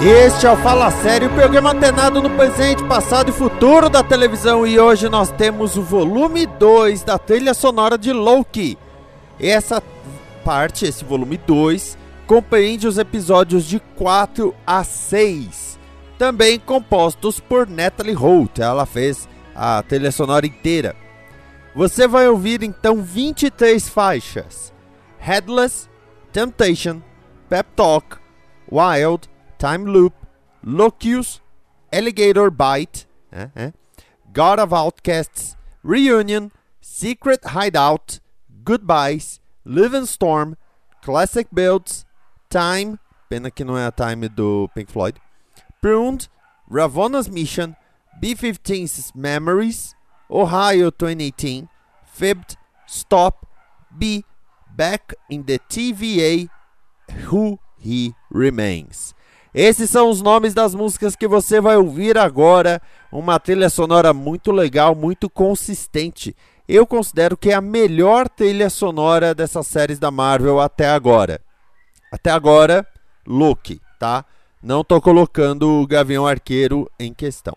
Este é o Fala Sério, programa antenado no presente, passado e futuro da televisão. E hoje nós temos o volume 2 da trilha sonora de Loki. Essa parte, esse volume 2, compreende os episódios de 4 a 6, também compostos por Natalie Holt. Ela fez a trilha sonora inteira. Você vai ouvir então 23 faixas: Headless, Temptation, Pep Talk, Wild. Time Loop, Locus, Alligator Bite, eh, eh, God of Outcasts, Reunion, Secret Hideout, Goodbyes, Live Storm, Classic Builds, Time, pena que não é a Time do Pink Floyd, Pruned, Ravona's Mission, B-15's Memories, Ohio 2018, Fibbed, Stop, B, Back in the TVA, Who He Remains. Esses são os nomes das músicas que você vai ouvir agora. Uma trilha sonora muito legal, muito consistente. Eu considero que é a melhor trilha sonora dessas séries da Marvel até agora. Até agora, Loki, tá? Não tô colocando o Gavião Arqueiro em questão.